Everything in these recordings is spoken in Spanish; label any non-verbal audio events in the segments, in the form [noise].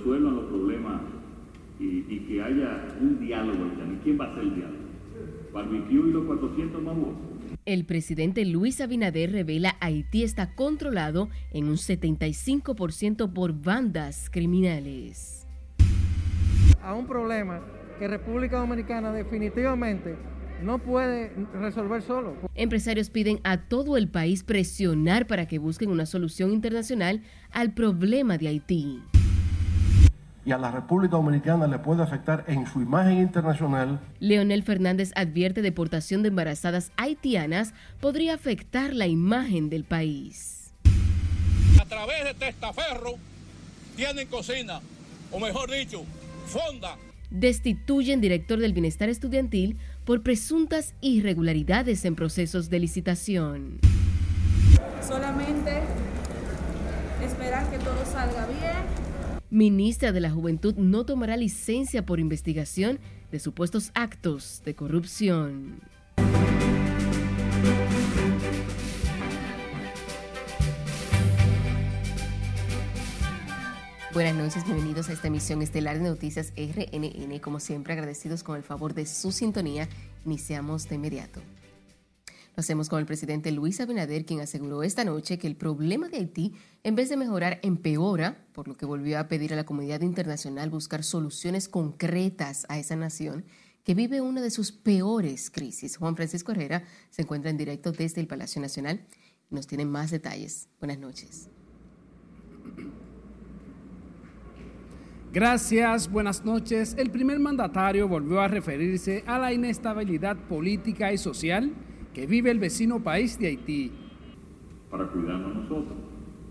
resuelvan los problemas y, que haya un diálogo. ¿Y quién va a hacer el diálogo? ¿Barbecue y los 400 más el presidente Luis Abinader revela Haití está controlado en un 75% por bandas criminales. A un problema que República Dominicana definitivamente no puede resolver solo. Empresarios piden a todo el país presionar para que busquen una solución internacional al problema de Haití y a la República Dominicana le puede afectar en su imagen internacional. Leonel Fernández advierte deportación de embarazadas haitianas podría afectar la imagen del país. A través de testaferro tienen cocina, o mejor dicho, fonda. Destituyen director del bienestar estudiantil por presuntas irregularidades en procesos de licitación. Solamente esperar que todo salga bien Ministra de la Juventud no tomará licencia por investigación de supuestos actos de corrupción. Buenas noches, bienvenidos a esta emisión estelar de Noticias RNN. Como siempre, agradecidos con el favor de su sintonía. Iniciamos de inmediato. Hacemos con el presidente Luis Abinader, quien aseguró esta noche que el problema de Haití, en vez de mejorar, empeora, por lo que volvió a pedir a la comunidad internacional buscar soluciones concretas a esa nación que vive una de sus peores crisis. Juan Francisco Herrera se encuentra en directo desde el Palacio Nacional y nos tiene más detalles. Buenas noches. Gracias, buenas noches. El primer mandatario volvió a referirse a la inestabilidad política y social que vive el vecino país de Haití. Para cuidarnos nosotros,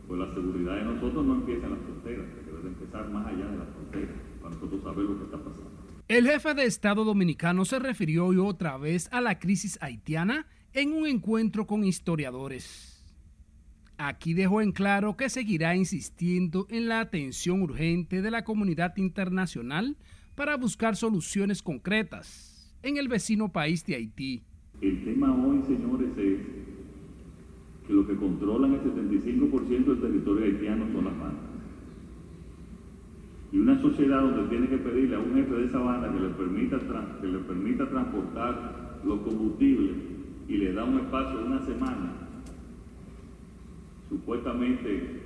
pues la seguridad de nosotros no empieza en las fronteras, que debe empezar más allá de las fronteras, para nosotros saber lo que está pasando. El jefe de Estado dominicano se refirió hoy otra vez a la crisis haitiana en un encuentro con historiadores. Aquí dejó en claro que seguirá insistiendo en la atención urgente de la comunidad internacional para buscar soluciones concretas en el vecino país de Haití. El tema hoy, señores, es que lo que controlan el 75% del territorio haitiano son las bandas. Y una sociedad donde tiene que pedirle a un jefe de esa banda que le permita, que le permita transportar los combustibles y le da un espacio de una semana, supuestamente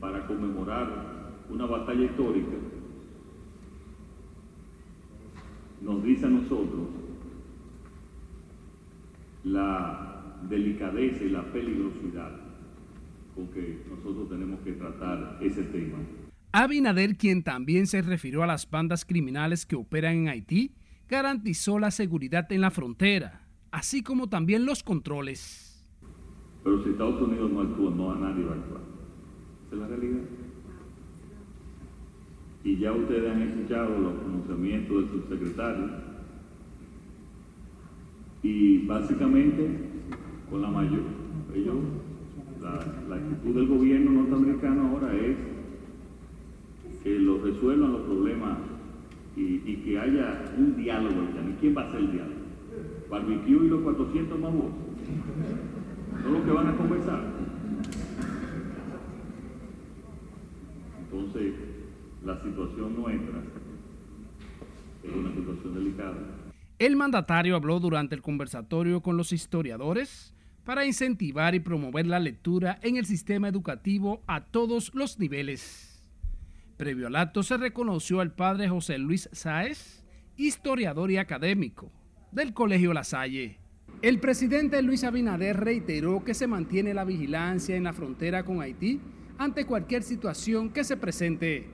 para conmemorar una batalla histórica, nos dice a nosotros la delicadeza y la peligrosidad con que nosotros tenemos que tratar ese tema. Abinader, quien también se refirió a las bandas criminales que operan en Haití, garantizó la seguridad en la frontera, así como también los controles. Pero si Estados Unidos no actúa, no a nadie va a actuar. Esa es la realidad. Y ya ustedes han escuchado los pronunciamientos del subsecretario y básicamente, con la mayor, ellos, la, actitud del gobierno norteamericano ahora es que lo resuelvan los problemas y, que haya un diálogo. ¿Y quién va a hacer el diálogo? Barbecue y los 400 más ¿Son los que van a conversar? Entonces, la situación nuestra es una situación delicada. El mandatario habló durante el conversatorio con los historiadores para incentivar y promover la lectura en el sistema educativo a todos los niveles. Previo al acto se reconoció al padre José Luis Sáez, historiador y académico del Colegio La Salle. El presidente Luis Abinader reiteró que se mantiene la vigilancia en la frontera con Haití ante cualquier situación que se presente.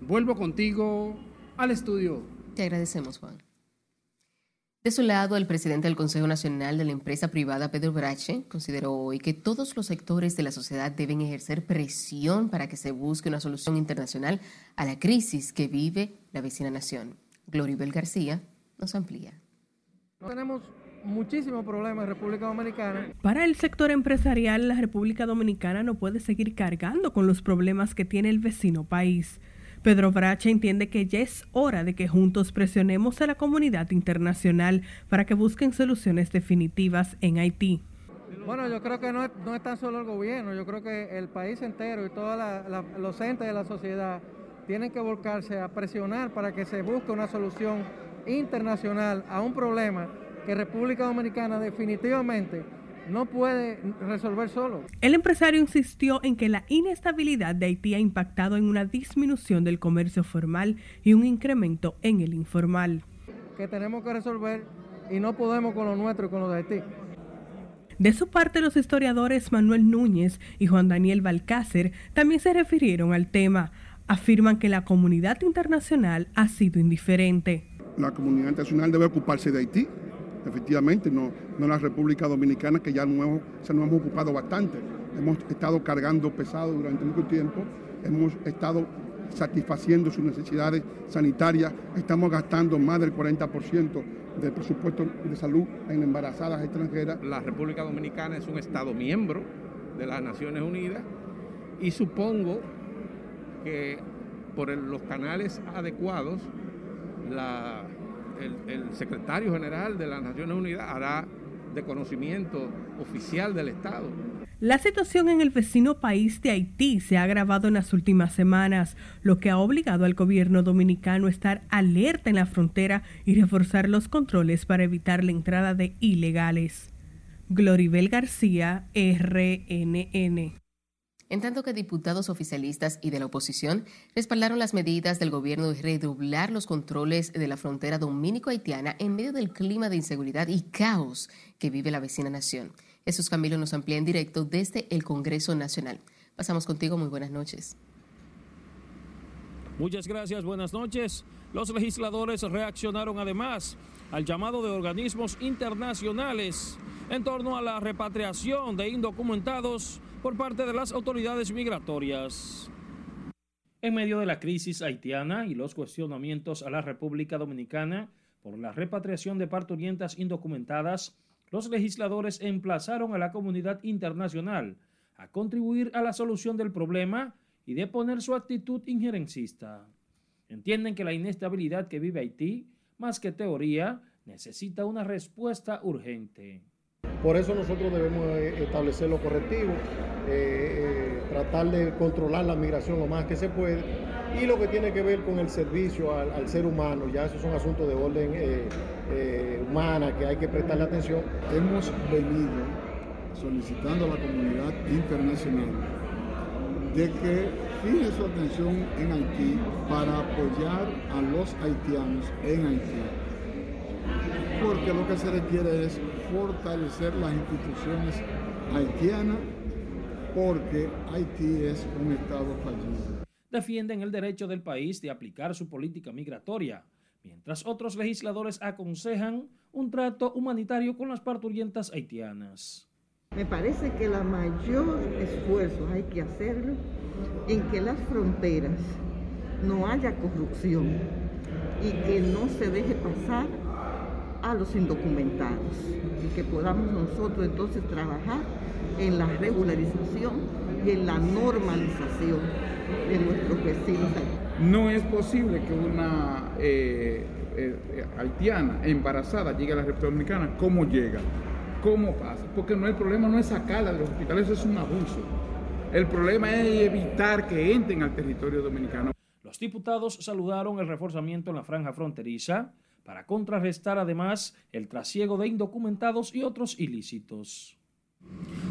Vuelvo contigo al estudio. Te agradecemos, Juan. De su lado, el presidente del Consejo Nacional de la Empresa Privada, Pedro Brache, consideró hoy que todos los sectores de la sociedad deben ejercer presión para que se busque una solución internacional a la crisis que vive la vecina nación. Gloribel García nos amplía. Tenemos muchísimos problemas en República Dominicana. Para el sector empresarial, la República Dominicana no puede seguir cargando con los problemas que tiene el vecino país. Pedro Bracha entiende que ya es hora de que juntos presionemos a la comunidad internacional para que busquen soluciones definitivas en Haití. Bueno, yo creo que no es, no tan solo el gobierno, yo creo que el país entero y todos los entes de la sociedad tienen que volcarse a presionar para que se busque una solución internacional a un problema que República Dominicana definitivamente no puede resolver solo. El empresario insistió en que la inestabilidad de Haití ha impactado en una disminución del comercio formal y un incremento en el informal. Que tenemos que resolver y no podemos con lo nuestro y con lo de Haití. De su parte, los historiadores Manuel Núñez y Juan Daniel Balcácer también se refirieron al tema. Afirman que la comunidad internacional ha sido indiferente. La comunidad internacional debe ocuparse de Haití, efectivamente, no, no la República Dominicana, que ya no, se nos hemos ocupado bastante. Hemos estado cargando pesado durante mucho tiempo, hemos estado satisfaciendo sus necesidades sanitarias, estamos gastando más del 40% del presupuesto de salud en embarazadas extranjeras. La República Dominicana es un Estado miembro de las Naciones Unidas y supongo que por los canales adecuados el, secretario general de las Naciones Unidas hará de conocimiento oficial del Estado la situación en el vecino país de Haití se ha agravado en las últimas semanas, lo que ha obligado al gobierno dominicano a estar alerta en la frontera y reforzar los controles para evitar la entrada de ilegales. Gloribel García, RNN. En tanto que diputados oficialistas y de la oposición respaldaron las medidas del gobierno de redoblar los controles de la frontera dominico-haitiana en medio del clima de inseguridad y caos que vive la vecina nación. Jesús Camilo nos amplía en directo desde el Congreso Nacional. Pasamos contigo, muy buenas noches. Muchas gracias, buenas noches. Los legisladores reaccionaron además al llamado de organismos internacionales en torno a la repatriación de indocumentados por parte de las autoridades migratorias. En medio de la crisis haitiana y los cuestionamientos a la República Dominicana por la repatriación de parturientas indocumentadas, los legisladores emplazaron a la comunidad internacional a contribuir a la solución del problema y de poner su actitud injerencista. Entienden que la inestabilidad que vive Haití, más que teoría, necesita una respuesta urgente. Por eso nosotros debemos eh, establecer los correctivos, eh, eh, tratar de controlar la migración lo más que se puede y lo que tiene que ver con el servicio al, ser humano, ya esos son asuntos de orden humana que hay que prestarle atención. Hemos venido solicitando a la comunidad internacional de que fije su atención en Haití para apoyar a los haitianos en Haití. Porque lo que se requiere es fortalecer las instituciones haitianas porque Haití es un Estado fallido. Defienden el derecho del país de aplicar su política migratoria, mientras otros legisladores aconsejan un trato humanitario con las parturientas haitianas. Me parece que la mayor esfuerzo hay que hacerlo en que las fronteras no haya corrupción y que no se deje pasar a los indocumentados y que podamos nosotros entonces trabajar en la regularización y en la normalización de nuestros vecinos. No es posible que una eh, eh, haitiana embarazada llegue a la República Dominicana. ¿Cómo llega? ¿Cómo pasa? Porque no el problema no es sacarla de los hospitales, eso es un abuso. El problema es evitar que entren al territorio dominicano. Los diputados saludaron el reforzamiento en la franja fronteriza para contrarrestar además el trasiego de indocumentados y otros ilícitos.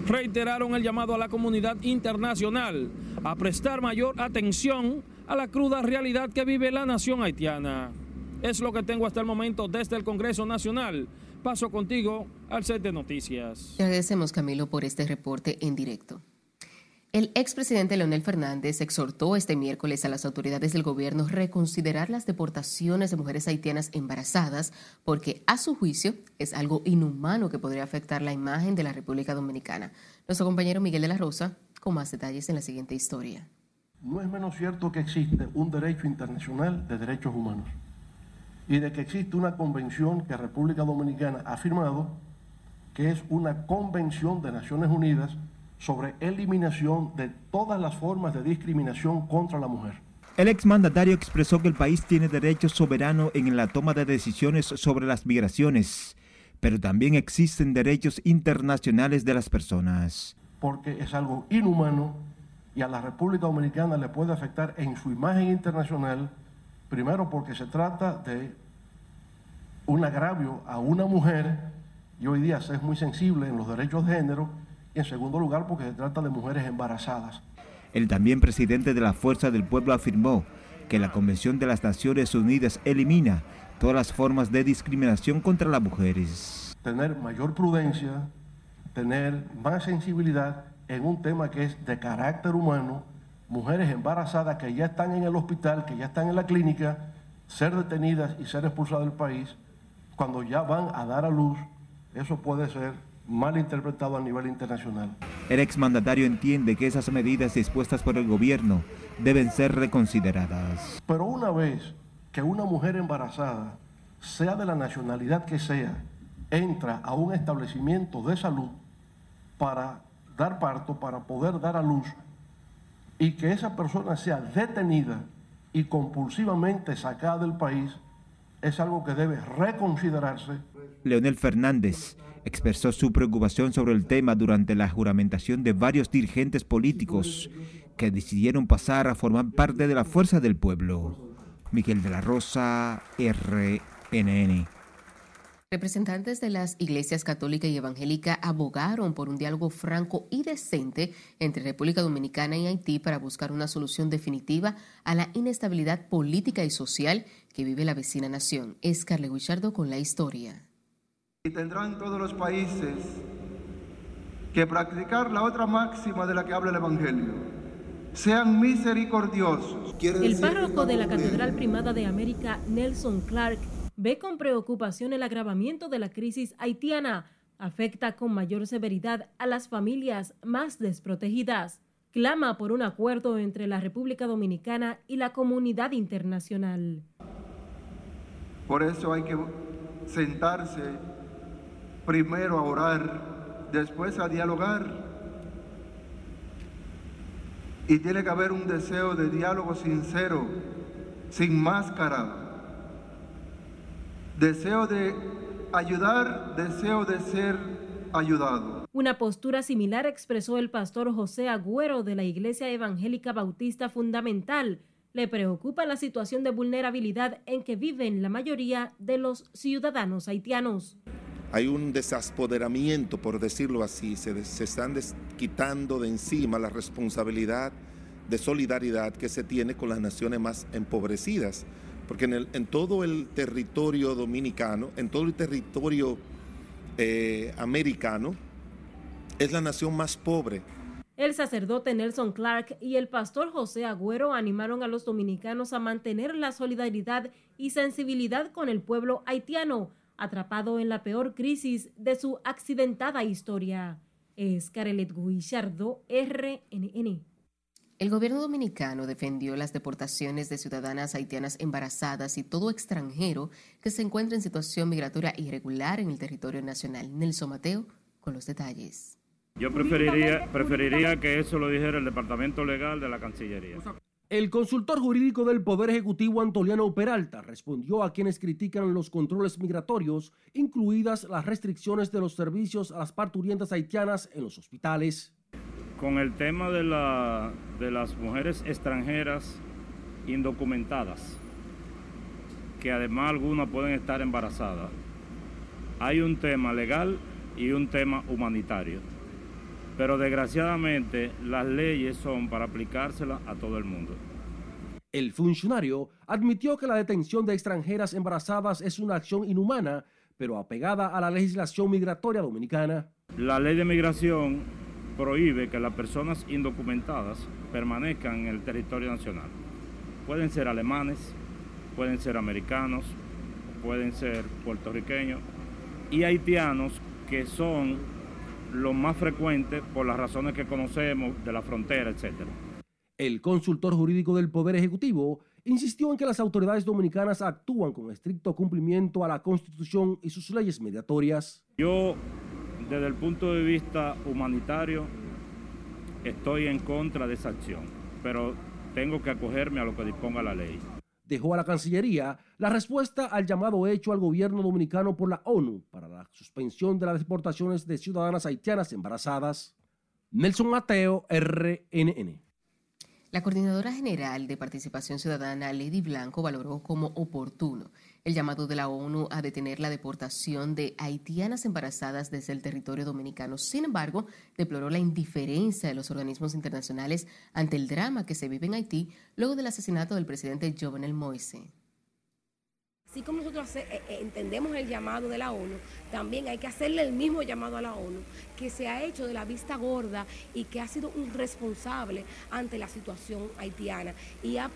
Reiteraron el llamado a la comunidad internacional a prestar mayor atención a la cruda realidad que vive la nación haitiana. Es lo que tengo hasta el momento desde el Congreso Nacional. Paso contigo al set de noticias. agradecemos, Camilo, por este reporte en directo. El expresidente Leonel Fernández exhortó este miércoles a las autoridades del gobierno reconsiderar las deportaciones de mujeres haitianas embarazadas porque, a su juicio, es algo inhumano que podría afectar la imagen de la República Dominicana. Nuestro compañero Miguel de la Rosa con más detalles en la siguiente historia. No es menos cierto que existe un derecho internacional de derechos humanos y de que existe una convención que República Dominicana ha firmado, que es una convención de Naciones Unidas sobre eliminación de todas las formas de discriminación contra la mujer. El exmandatario expresó que el país tiene derecho soberano en la toma de decisiones sobre las migraciones, pero también existen derechos internacionales de las personas. Porque es algo inhumano y a la República Dominicana le puede afectar en su imagen internacional, primero porque se trata de un agravio a una mujer y hoy día se es muy sensible en los derechos de género y en segundo lugar porque se trata de mujeres embarazadas. El también presidente de la Fuerza del Pueblo afirmó que la Convención de las Naciones Unidas elimina todas las formas de discriminación contra las mujeres. Tener mayor prudencia, tener más sensibilidad en un tema que es de carácter humano, mujeres embarazadas que ya están en el hospital, que ya están en la clínica, ser detenidas y ser expulsadas del país, cuando ya van a dar a luz, eso puede ser mal interpretado a nivel internacional. El exmandatario entiende que esas medidas dispuestas por el gobierno deben ser reconsideradas. Pero una vez que una mujer embarazada, sea de la nacionalidad que sea, entra a un establecimiento de salud para dar parto, para poder dar a luz, y que esa persona sea detenida y compulsivamente sacada del país, es algo que debe reconsiderarse. Leonel Fernández expresó su preocupación sobre el tema durante la juramentación de varios dirigentes políticos que decidieron pasar a formar parte de la Fuerza del Pueblo. Miguel de la Rosa, RNN. Representantes de las iglesias católica y evangélica abogaron por un diálogo franco y decente entre República Dominicana y Haití para buscar una solución definitiva a la inestabilidad política y social que vive la vecina nación. Es Carle Guichardo con la historia. Y tendrán todos los países que practicar la otra máxima de la que habla el Evangelio. Sean misericordiosos. El párroco de la Catedral Primada de América, Nelson Clark, ve con preocupación el agravamiento de la crisis haitiana. Afecta con mayor severidad a las familias más desprotegidas. Clama por un acuerdo entre la República Dominicana y la comunidad internacional. Por eso hay que sentarse primero a orar, después a dialogar. Y tiene que haber un deseo de diálogo sincero, sin máscara, Deseo de ayudar, deseo de ser ayudado. Una postura similar expresó el pastor José Agüero de la Iglesia Evangélica Bautista Fundamental. Le preocupa la situación de vulnerabilidad en que viven la mayoría de los ciudadanos haitianos. Hay un desaspoderamiento, por decirlo así, se, se están quitando de encima la responsabilidad de solidaridad que se tiene con las naciones más empobrecidas porque en, todo el territorio dominicano, en todo el territorio eh, americano, es la nación más pobre. El sacerdote Nelson Clark y el pastor José Agüero animaron a los dominicanos a mantener la solidaridad y sensibilidad con el pueblo haitiano, atrapado en la peor crisis de su accidentada historia. Es Carelet Guillardo, RNN. El gobierno dominicano defendió las deportaciones de ciudadanas haitianas embarazadas y todo extranjero que se encuentre en situación migratoria irregular en el territorio nacional. Nelson Mateo con los detalles. Yo preferiría, preferiría que eso lo dijera el Departamento Legal de la Cancillería. El consultor jurídico del Poder Ejecutivo Antoliano Peralta respondió a quienes critican los controles migratorios, incluidas las restricciones de los servicios a las parturientas haitianas en los hospitales con el tema de, la, de las mujeres extranjeras indocumentadas, que además algunas pueden estar embarazadas. Hay un tema legal y un tema humanitario, pero desgraciadamente las leyes son para aplicárselas a todo el mundo. El funcionario admitió que la detención de extranjeras embarazadas es una acción inhumana, pero apegada a la legislación migratoria dominicana. La ley de migración prohíbe que las personas indocumentadas permanezcan en el territorio nacional. Pueden ser alemanes, pueden ser americanos, pueden ser puertorriqueños y haitianos que son los más frecuentes por las razones que conocemos de la frontera, etc. El consultor jurídico del Poder Ejecutivo insistió en que las autoridades dominicanas actúan con estricto cumplimiento a la Constitución y sus leyes mediatorias. Yo desde el punto de vista humanitario, estoy en contra de esa acción, pero tengo que acogerme a lo que disponga la ley. Dejó a la Cancillería la respuesta al llamado hecho al gobierno dominicano por la ONU para la suspensión de las deportaciones de ciudadanas haitianas embarazadas. Nelson Mateo, RNN. La coordinadora general de Participación Ciudadana, Lady Blanco, valoró como oportuno el llamado de la ONU a detener la deportación de haitianas embarazadas desde el territorio dominicano. Sin embargo, deploró la indiferencia de los organismos internacionales ante el drama que se vive en Haití luego del asesinato del presidente Jovenel Moise. Así como nosotros eh, eh, entendemos el llamado de la ONU, también hay que hacerle el mismo llamado a la ONU, que se ha hecho de la vista gorda y que ha sido un responsable ante la situación haitiana y ha,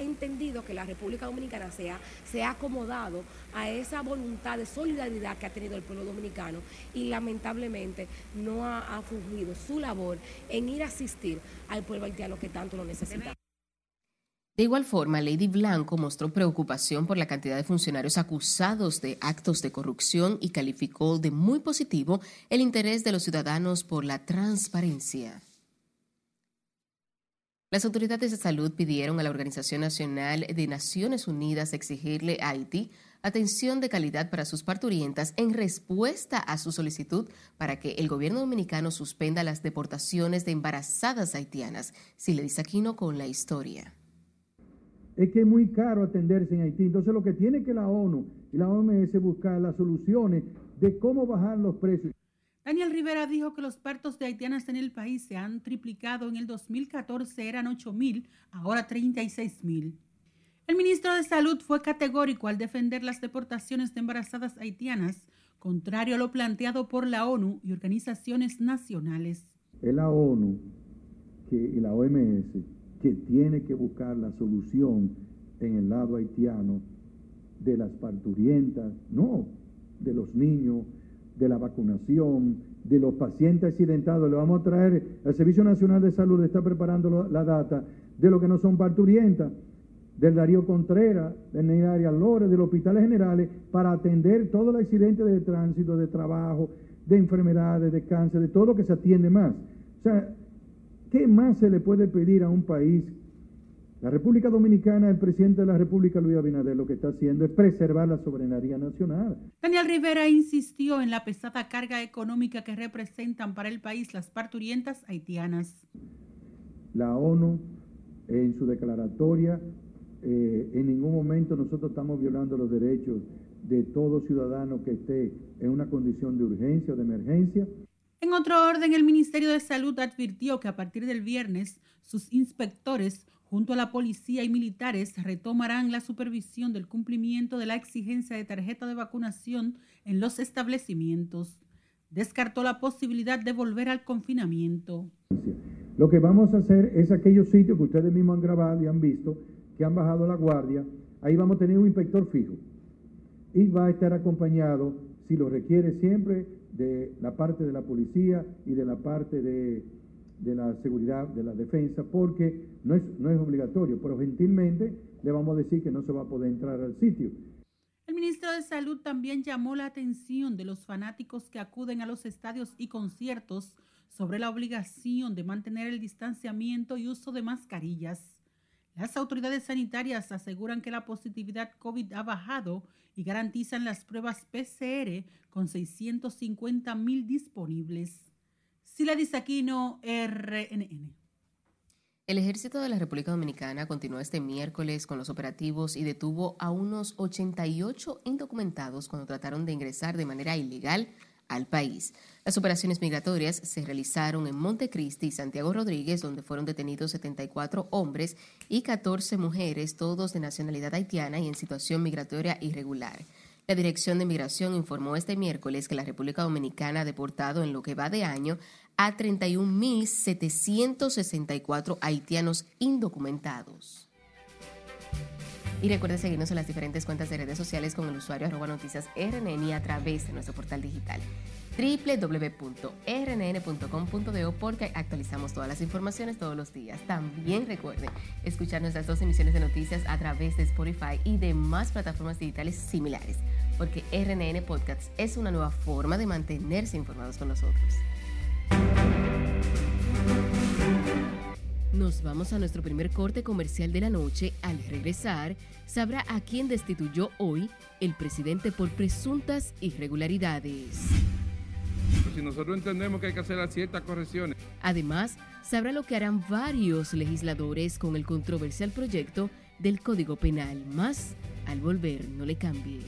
entendido que la República Dominicana se ha, se ha acomodado a esa voluntad de solidaridad que ha tenido el pueblo dominicano y lamentablemente no ha, ha fungido su labor en ir a asistir al pueblo haitiano que tanto lo necesita. De igual forma, Lady Blanco mostró preocupación por la cantidad de funcionarios acusados de actos de corrupción y calificó de muy positivo el interés de los ciudadanos por la transparencia. Las autoridades de salud pidieron a la Organización Nacional de Naciones Unidas exigirle a Haití atención de calidad para sus parturientas en respuesta a su solicitud para que el gobierno dominicano suspenda las deportaciones de embarazadas haitianas. Si le dice Aquino con la historia es que es muy caro atenderse en Haití. Entonces lo que tiene que la ONU y la OMS buscar las soluciones de cómo bajar los precios. Daniel Rivera dijo que los partos de haitianas en el país se han triplicado. En el 2014 eran 8 mil, ahora 36 mil. El ministro de Salud fue categórico al defender las deportaciones de embarazadas haitianas, contrario a lo planteado por la ONU y organizaciones nacionales. Es la ONU y la OMS que tiene que buscar la solución en el lado haitiano de las parturientas, no, de los niños, de la vacunación, de los pacientes accidentados. Le vamos a traer, el Servicio Nacional de Salud está preparando la data de lo que no son parturientas, del Darío Contreras, del Neiraria Lores, de los hospitales generales, para atender todos los accidentes de tránsito, de trabajo, de enfermedades, de cáncer, de todo lo que se atiende más. O sea, ¿Qué más se le puede pedir a un país? La República Dominicana, el presidente de la República, Luis Abinader, lo que está haciendo es preservar la soberanía nacional. Daniel Rivera insistió en la pesada carga económica que representan para el país las parturientas haitianas. La ONU, en su declaratoria, eh, en ningún momento nosotros estamos violando los derechos de todo ciudadano que esté en una condición de urgencia o de emergencia. En otro orden, el Ministerio de Salud advirtió que a partir del viernes sus inspectores, junto a la policía y militares, retomarán la supervisión del cumplimiento de la exigencia de tarjeta de vacunación en los establecimientos. Descartó la posibilidad de volver al confinamiento. Lo que vamos a hacer es aquellos sitios que ustedes mismos han grabado y han visto, que han bajado la guardia, ahí vamos a tener un inspector fijo y va a estar acompañado, si lo requiere siempre, de la parte de la policía y de la parte de, la seguridad, de la defensa, porque no es, no es obligatorio, pero gentilmente le vamos a decir que no se va a poder entrar al sitio. El ministro de Salud también llamó la atención de los fanáticos que acuden a los estadios y conciertos sobre la obligación de mantener el distanciamiento y uso de mascarillas. Las autoridades sanitarias aseguran que la positividad COVID ha bajado y garantizan las pruebas PCR con 650 mil disponibles. Sila Disaquino, RNN. El ejército de la República Dominicana continuó este miércoles con los operativos y detuvo a unos 88 indocumentados cuando trataron de ingresar de manera ilegal al país. Las operaciones migratorias se realizaron en Montecristi y Santiago Rodríguez, donde fueron detenidos 74 hombres y 14 mujeres, todos de nacionalidad haitiana y en situación migratoria irregular. La Dirección de Migración informó este miércoles que la República Dominicana ha deportado en lo que va de año a 31.764 haitianos indocumentados. Y recuerde seguirnos en las diferentes cuentas de redes sociales con el usuario arroba noticias RNN y a través de nuestro portal digital www.rnn.com.do porque actualizamos todas las informaciones todos los días. También recuerde escuchar nuestras dos emisiones de noticias a través de Spotify y demás plataformas digitales similares, porque RNN Podcasts es una nueva forma de mantenerse informados con nosotros. Nos vamos a nuestro primer corte comercial de la noche. Al regresar, sabrá a quién destituyó hoy el presidente por presuntas irregularidades. y nosotros entendemos que hay que hacer ciertas correcciones. Además, sabrá lo que harán varios legisladores con el controversial proyecto del Código Penal. Más al volver, no le cambie.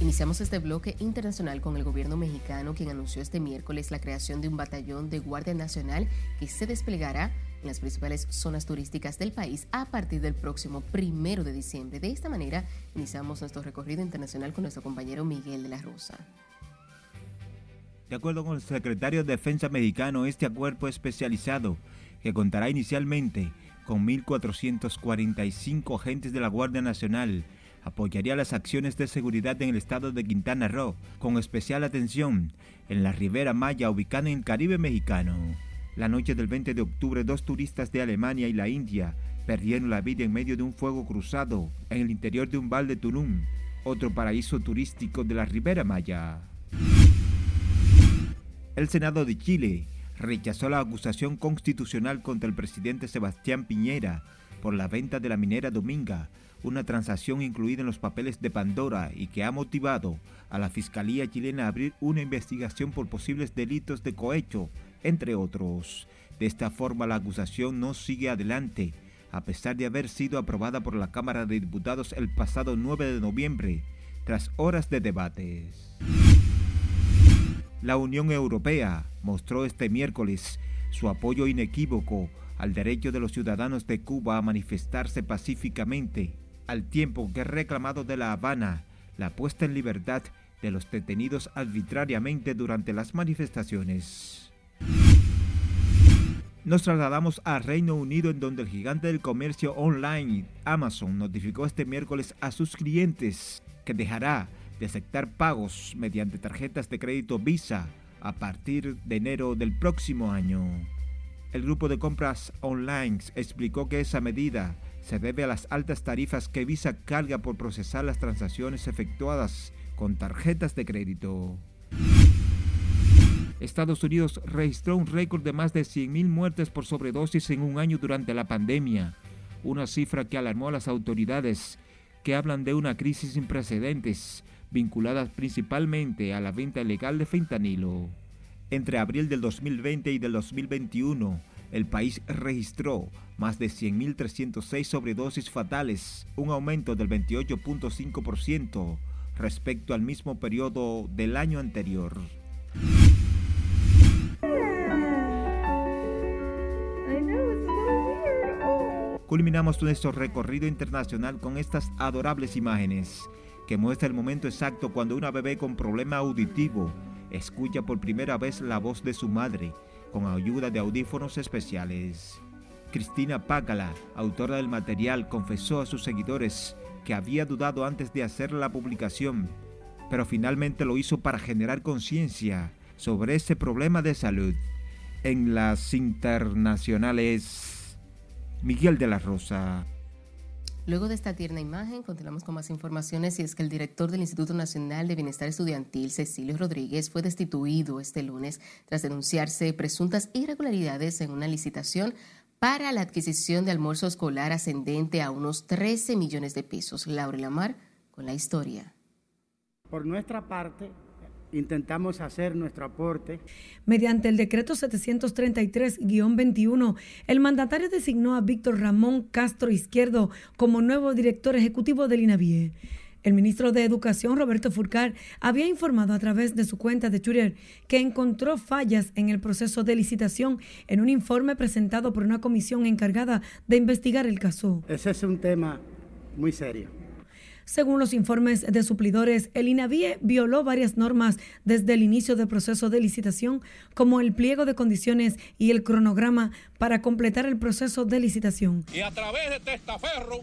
Iniciamos este bloque internacional con el gobierno mexicano, quien anunció este miércoles la creación de un batallón de Guardia Nacional que se desplegará en las principales zonas turísticas del país a partir del próximo primero de diciembre. De esta manera, iniciamos nuestro recorrido internacional con nuestro compañero Miguel de la Rosa. De acuerdo con el secretario de Defensa mexicano, este cuerpo especializado, que contará inicialmente con 1.445 agentes de la Guardia Nacional, apoyaría las acciones de seguridad en el estado de Quintana Roo, con especial atención en la Ribera Maya ubicada en el Caribe mexicano. La noche del 20 de octubre, dos turistas de Alemania y la India perdieron la vida en medio de un fuego cruzado en el interior de un bar de Tulum, otro paraíso turístico de la Ribera Maya. El Senado de Chile rechazó la acusación constitucional contra el presidente Sebastián Piñera por la venta de la minera Dominga una transacción incluida en los papeles de Pandora y que ha motivado a la Fiscalía chilena a abrir una investigación por posibles delitos de cohecho, entre otros. De esta forma la acusación no sigue adelante, a pesar de haber sido aprobada por la Cámara de Diputados el pasado 9 de noviembre, tras horas de debates. La Unión Europea mostró este miércoles su apoyo inequívoco al derecho de los ciudadanos de Cuba a manifestarse pacíficamente al tiempo que reclamado de La Habana la puesta en libertad de los detenidos arbitrariamente durante las manifestaciones. Nos trasladamos a Reino Unido en donde el gigante del comercio online Amazon notificó este miércoles a sus clientes que dejará de aceptar pagos mediante tarjetas de crédito Visa a partir de enero del próximo año. El grupo de compras online explicó que esa medida se debe a las altas tarifas que Visa carga por procesar las transacciones efectuadas con tarjetas de crédito. Estados Unidos registró un récord de más de 100.000 muertes por sobredosis en un año durante la pandemia, una cifra que alarmó a las autoridades que hablan de una crisis sin precedentes vinculada principalmente a la venta ilegal de fentanilo. Entre abril del 2020 y del 2021, el país registró más de 100.306 sobredosis fatales, un aumento del 28.5% respecto al mismo periodo del año anterior. Culminamos nuestro recorrido internacional con estas adorables imágenes que muestra el momento exacto cuando una bebé con problema auditivo escucha por primera vez la voz de su madre con ayuda de audífonos especiales. Cristina Pácala, autora del material, confesó a sus seguidores que había dudado antes de hacer la publicación, pero finalmente lo hizo para generar conciencia sobre ese problema de salud. En las internacionales, Miguel de la Rosa. Luego de esta tierna imagen, continuamos con más informaciones y es que el director del Instituto Nacional de Bienestar Estudiantil, Cecilio Rodríguez, fue destituido este lunes tras denunciarse presuntas irregularidades en una licitación para la adquisición de almuerzo escolar ascendente a unos 13 millones de pesos. Laura Lamar con la historia. Por nuestra parte, intentamos hacer nuestro aporte. Mediante el decreto 733-21, el mandatario designó a Víctor Ramón Castro Izquierdo como nuevo director ejecutivo del INAVIE. El ministro de Educación, Roberto Furcar, había informado a través de su cuenta de Twitter que encontró fallas en el proceso de licitación en un informe presentado por una comisión encargada de investigar el caso. Ese es un tema muy serio según los informes de suplidores, el INAVIE violó varias normas desde el inicio del proceso de licitación, como el pliego de condiciones y el cronograma para completar el proceso de licitación. Y a través de Testaferro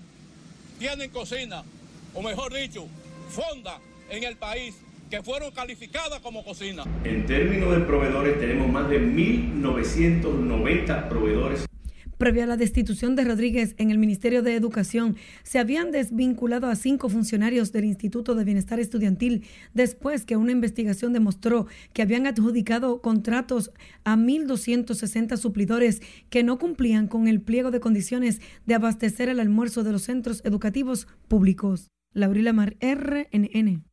tienen cocina, o mejor dicho, fonda en el país que fueron calificadas como cocina. En términos de proveedores tenemos más de 1.990 proveedores Previa a la destitución de Rodríguez en el Ministerio de Educación, se habían desvinculado a cinco funcionarios del Instituto de Bienestar Estudiantil después que una investigación demostró que habían adjudicado contratos a 1.260 suplidores que no cumplían con el pliego de condiciones de abastecer el almuerzo de los centros educativos públicos. Laurila Mar, RNN.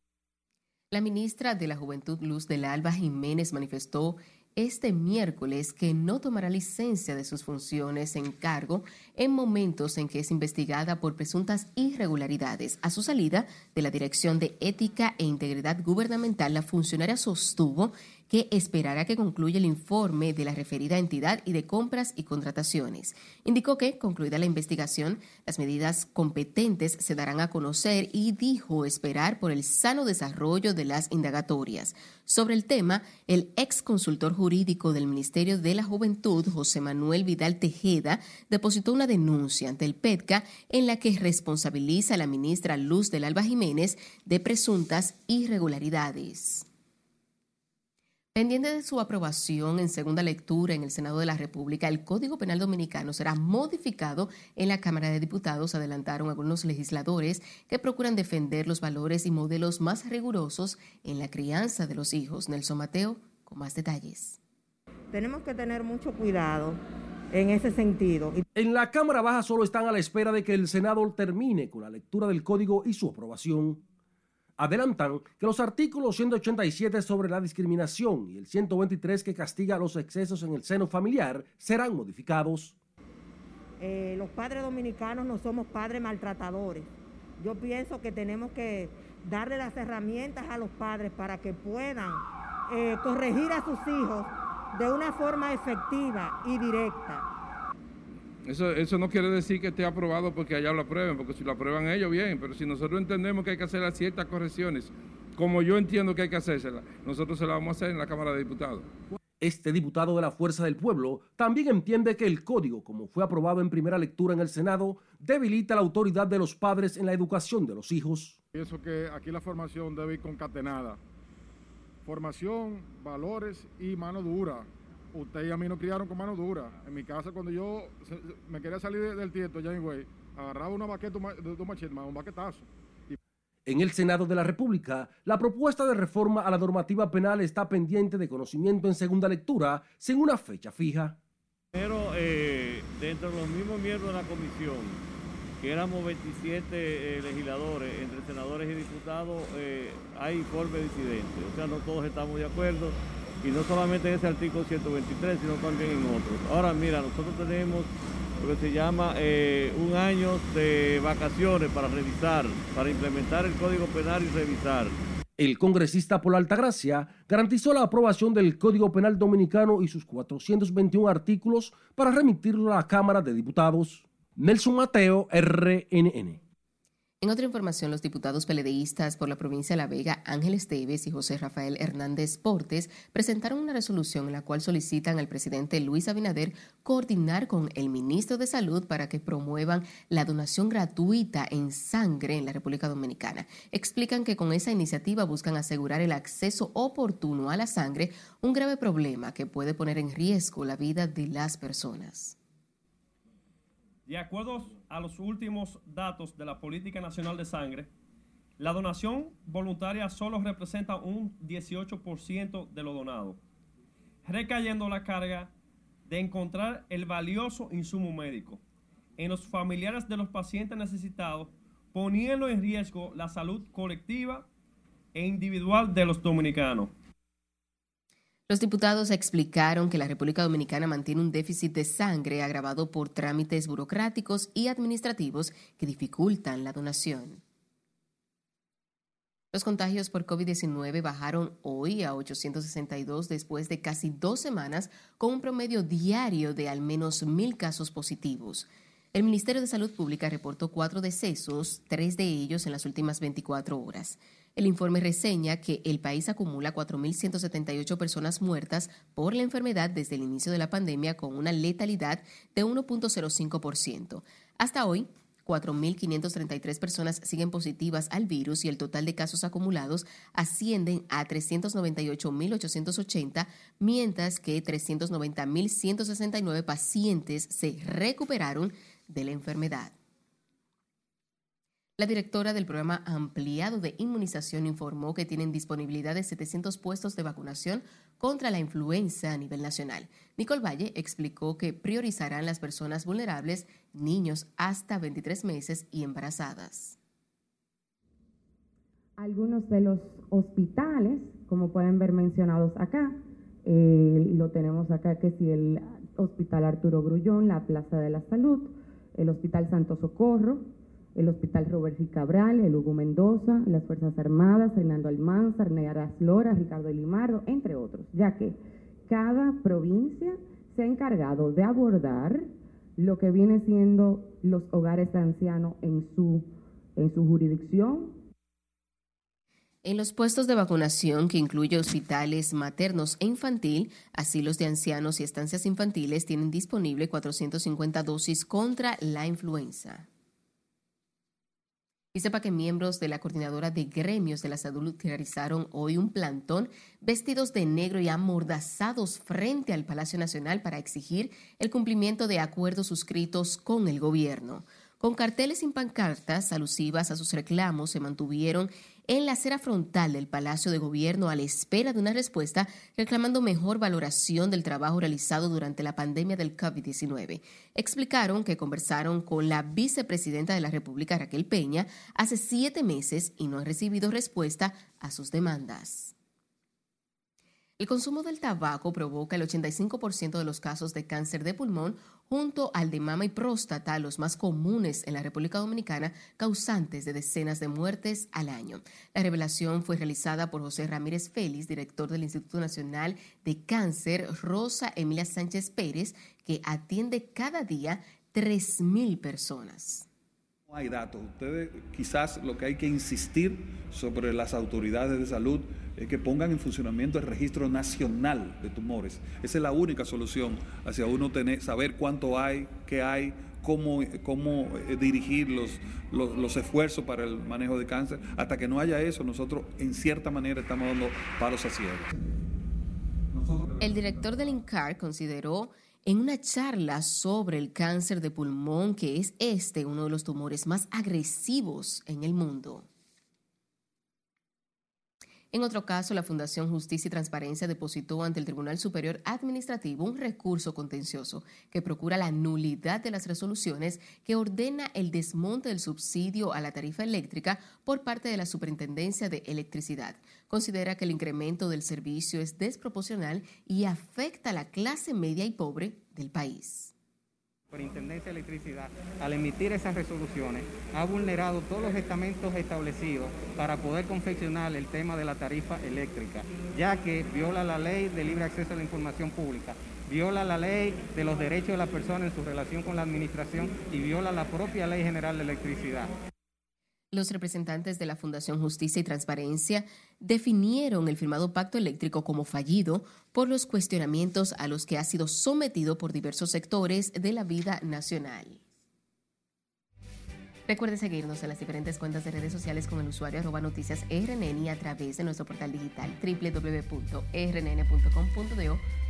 La ministra de la Juventud, Luz del Alba Jiménez, manifestó este miércoles que no tomará licencia de sus funciones en cargo en momentos en que es investigada por presuntas irregularidades. A su salida de la Dirección de Ética e Integridad Gubernamental, la funcionaria sostuvo que esperará que concluya el informe de la referida entidad y de compras y contrataciones. Indicó que, concluida la investigación, las medidas competentes se darán a conocer y dijo esperar por el sano desarrollo de las indagatorias. Sobre el tema, el ex consultor jurídico del Ministerio de la Juventud, José Manuel Vidal Tejeda, depositó una denuncia ante el PETCA en la que responsabiliza a la ministra Luz del Alba Jiménez de presuntas irregularidades. Pendiente de su aprobación en segunda lectura en el Senado de la República, el Código Penal Dominicano será modificado en la Cámara de Diputados, adelantaron algunos legisladores que procuran defender los valores y modelos más rigurosos en la crianza de los hijos. Nelson Mateo, con más detalles. Tenemos que tener mucho cuidado en ese sentido. En la Cámara Baja solo están a la espera de que el Senado termine con la lectura del código y su aprobación adelantan que los artículos 187 sobre la discriminación y el 123 que castiga los excesos en el seno familiar serán modificados. Eh, los padres dominicanos no somos padres maltratadores. Yo pienso que tenemos que darle las herramientas a los padres para que puedan eh, corregir a sus hijos de una forma efectiva y directa. Eso, eso no quiere decir que esté aprobado porque allá lo aprueben, porque si lo aprueban ellos, bien, pero si nosotros entendemos que hay que hacer ciertas correcciones, como yo entiendo que hay que hacérselas, nosotros se las vamos a hacer en la Cámara de Diputados. Este diputado de la Fuerza del Pueblo también entiende que el código, como fue aprobado en primera lectura en el Senado, debilita la autoridad de los padres en la educación de los hijos. Pienso que aquí la formación debe ir concatenada. Formación, valores y mano dura usted y a mí nos criaron con mano dura. En mi casa, cuando yo me quería salir del tieto, ya güey, agarraba una baqueta de un machete, un baquetazo. En el Senado de la República, la propuesta de reforma a la normativa penal está pendiente de conocimiento en segunda lectura sin una fecha fija. Pero eh, dentro de los mismos miembros de la comisión, que éramos 27 eh, legisladores, entre senadores y diputados, eh, hay informes disidentes. O sea, no todos estamos de acuerdo y no solamente en ese artículo 123, sino también en otros. Ahora mira, nosotros tenemos lo que se llama eh, un año de vacaciones para revisar, para implementar el Código Penal y revisar. El congresista por Altagracia garantizó la aprobación del Código Penal Dominicano y sus 421 artículos para remitirlo a la Cámara de Diputados. Nelson Mateo, RNN. En otra información, los diputados peledeístas por la provincia de La Vega, Ángel Esteves y José Rafael Hernández Portes, presentaron una resolución en la cual solicitan al presidente Luis Abinader coordinar con el ministro de Salud para que promuevan la donación gratuita en sangre en la República Dominicana. Explican que con esa iniciativa buscan asegurar el acceso oportuno a la sangre, un grave problema que puede poner en riesgo la vida de las personas. De acuerdo a los últimos datos de la Política Nacional de Sangre, la donación voluntaria solo representa un 18% de lo donado, recayendo la carga de encontrar el valioso insumo médico en los familiares de los pacientes necesitados, poniendo en riesgo la salud colectiva e individual de los dominicanos. Los diputados explicaron que la República Dominicana mantiene un déficit de sangre agravado por trámites burocráticos y administrativos que dificultan la donación. Los contagios por COVID-19 bajaron hoy a 862 después de casi dos semanas con un promedio diario de al menos mil casos positivos. El Ministerio de Salud Pública reportó cuatro decesos, tres de ellos en las últimas 24 horas. El informe reseña que el país acumula 4.178 personas muertas por la enfermedad desde el inicio de la pandemia con una letalidad de 1.05%. Hasta hoy, 4.533 personas siguen positivas al virus y el total de casos acumulados ascienden a 398.880, mientras que 390.169 pacientes se recuperaron de la enfermedad. La directora del programa ampliado de inmunización informó que tienen disponibilidad de 700 puestos de vacunación contra la influenza a nivel nacional. Nicole Valle explicó que priorizarán las personas vulnerables, niños hasta 23 meses y embarazadas. Algunos de los hospitales, como pueden ver mencionados acá, eh, lo tenemos acá que si el Hospital Arturo Grullón, la Plaza de la Salud, el Hospital Santo Socorro, el Hospital Robert G. Cabral, el Hugo Mendoza, las Fuerzas Armadas, Fernando Almanzar, Nearas Lora, Ricardo Limardo, entre otros, ya que cada provincia se ha encargado de abordar lo que viene siendo los hogares de ancianos en su, en su jurisdicción. En los puestos de vacunación, que incluye hospitales maternos e infantil, asilos de ancianos y estancias infantiles, tienen disponible 450 dosis contra la influenza. Y sepa que miembros de la Coordinadora de Gremios de la Salud realizaron hoy un plantón vestidos de negro y amordazados frente al Palacio Nacional para exigir el cumplimiento de acuerdos suscritos con el gobierno. Con carteles y pancartas alusivas a sus reclamos se mantuvieron en la acera frontal del Palacio de Gobierno a la espera de una respuesta reclamando mejor valoración del trabajo realizado durante la pandemia del COVID-19. Explicaron que conversaron con la vicepresidenta de la República, Raquel Peña, hace siete meses y no han recibido respuesta a sus demandas. El consumo del tabaco provoca el 85% de los casos de cáncer de pulmón, junto al de mama y próstata, los más comunes en la República Dominicana, causantes de decenas de muertes al año. La revelación fue realizada por José Ramírez Félix, director del Instituto Nacional de Cáncer, Rosa Emilia Sánchez Pérez, que atiende cada día 3.000 personas No hay datos. Ustedes quizás lo que hay que insistir sobre las autoridades de salud es que pongan en funcionamiento el registro nacional de tumores. Esa es la única solución hacia uno tener, saber cuánto hay, qué hay, cómo, cómo eh, dirigir los, los, esfuerzos para el manejo de cáncer. Hasta que no haya eso, nosotros en cierta manera estamos dando palos a ciegos. El director del INCAR consideró en una charla sobre el cáncer de pulmón que es este uno de los tumores más agresivos en el mundo. En otro caso, la Fundación Justicia y Transparencia depositó ante el Tribunal Superior Administrativo un recurso contencioso que procura la nulidad de las resoluciones que ordena el desmonte del subsidio a la tarifa eléctrica por parte de la Superintendencia de Electricidad. Considera que el incremento del servicio es desproporcional y afecta a la clase media y pobre del país. Superintendencia de Electricidad, al emitir esas resoluciones, ha vulnerado todos los estamentos establecidos para poder confeccionar el tema de la tarifa eléctrica, ya que viola la ley de libre acceso a la información pública, viola la ley de los derechos de la persona en su relación con la administración y viola la propia ley general de electricidad. Los representantes de la Fundación Justicia y Transparencia definieron el firmado pacto eléctrico como fallido por los cuestionamientos a los que ha sido sometido por diversos sectores de la vida nacional. Recuerde seguirnos en las diferentes cuentas de redes sociales con el usuario arroba noticias RNN y a través de nuestro portal digital www.rnn.com.do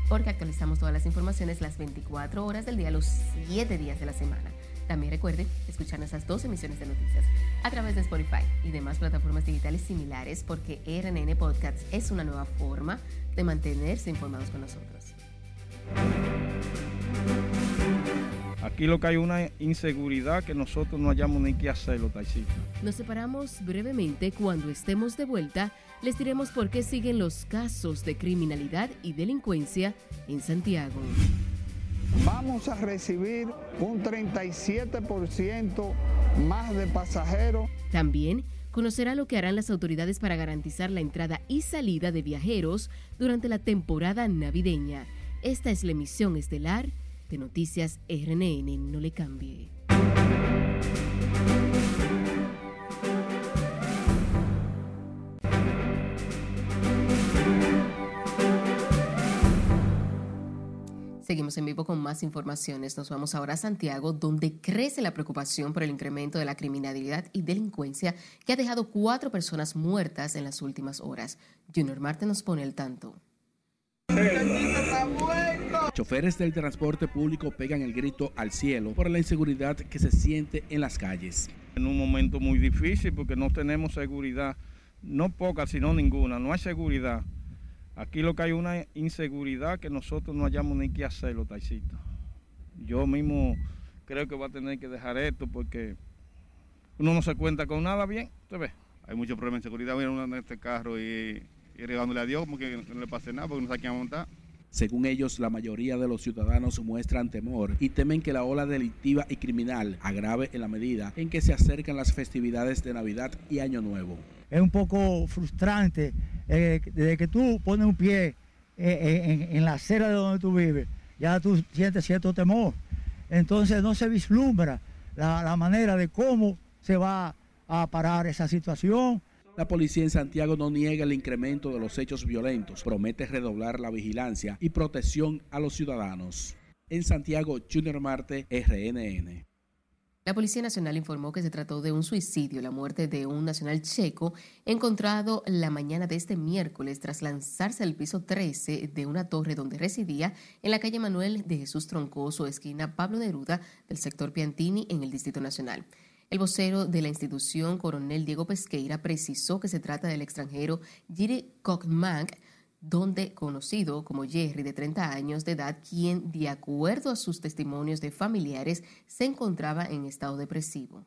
porque actualizamos todas las informaciones las 24 horas del día, los 7 días de la semana. También recuerde escuchar nuestras dos emisiones de noticias a través de Spotify y demás plataformas digitales similares porque RNN Podcasts es una nueva forma de mantenerse informados con nosotros. Aquí lo que hay una inseguridad que nosotros no hayamos ni qué hacer los taxistas. Nos separamos brevemente cuando estemos de vuelta. Les diremos por qué siguen los casos de criminalidad y delincuencia en Santiago. Vamos a recibir un 37% más de pasajeros. También conocerá lo que harán las autoridades para garantizar la entrada y salida de viajeros durante la temporada navideña. Esta es la emisión estelar de Noticias RNN. No le cambie. Seguimos en vivo con más informaciones. Nos vamos ahora a Santiago, donde crece la preocupación por el incremento de la criminalidad y delincuencia que ha dejado cuatro personas muertas en las últimas horas. Junior Marte nos pone el tanto. Choferes del transporte público pegan el grito al cielo por la inseguridad que se siente en las calles. En un momento muy difícil porque no tenemos seguridad, no poca, sino ninguna, no hay seguridad. Aquí lo que hay una inseguridad que nosotros no hayamos ni qué hacer, los taxistas. Yo mismo creo que va a tener que dejar esto porque uno no se cuenta con nada bien, ¿usted ve? Hay muchos problemas de seguridad, voy en este carro y, y regándole a Dios como que no le pase nada porque no sabe quién montar. Según ellos, la mayoría de los ciudadanos muestran temor y temen que la ola delictiva y criminal agrave en la medida en que se acercan las festividades de Navidad y Año Nuevo. Es un poco frustrante eh, desde que tú pones un pie eh, en, en, la acera de donde tú vives, ya tú sientes cierto temor. Entonces no se vislumbra la, la manera de cómo se va a parar esa situación. La policía en Santiago no niega el incremento de los hechos violentos, promete redoblar la vigilancia y protección a los ciudadanos. En Santiago, Junior Marte, RNN. La Policía Nacional informó que se trató de un suicidio, la muerte de un nacional checo encontrado la mañana de este miércoles tras lanzarse al piso 13 de una torre donde residía en la calle Manuel de Jesús Troncoso, esquina Pablo Neruda del sector Piantini en el Distrito Nacional. El vocero de la institución, coronel Diego Pesqueira, precisó que se trata del extranjero Jiri Kokmank, donde conocido como Jerry, de 30 años de edad, quien, de acuerdo a sus testimonios de familiares, se encontraba en estado depresivo.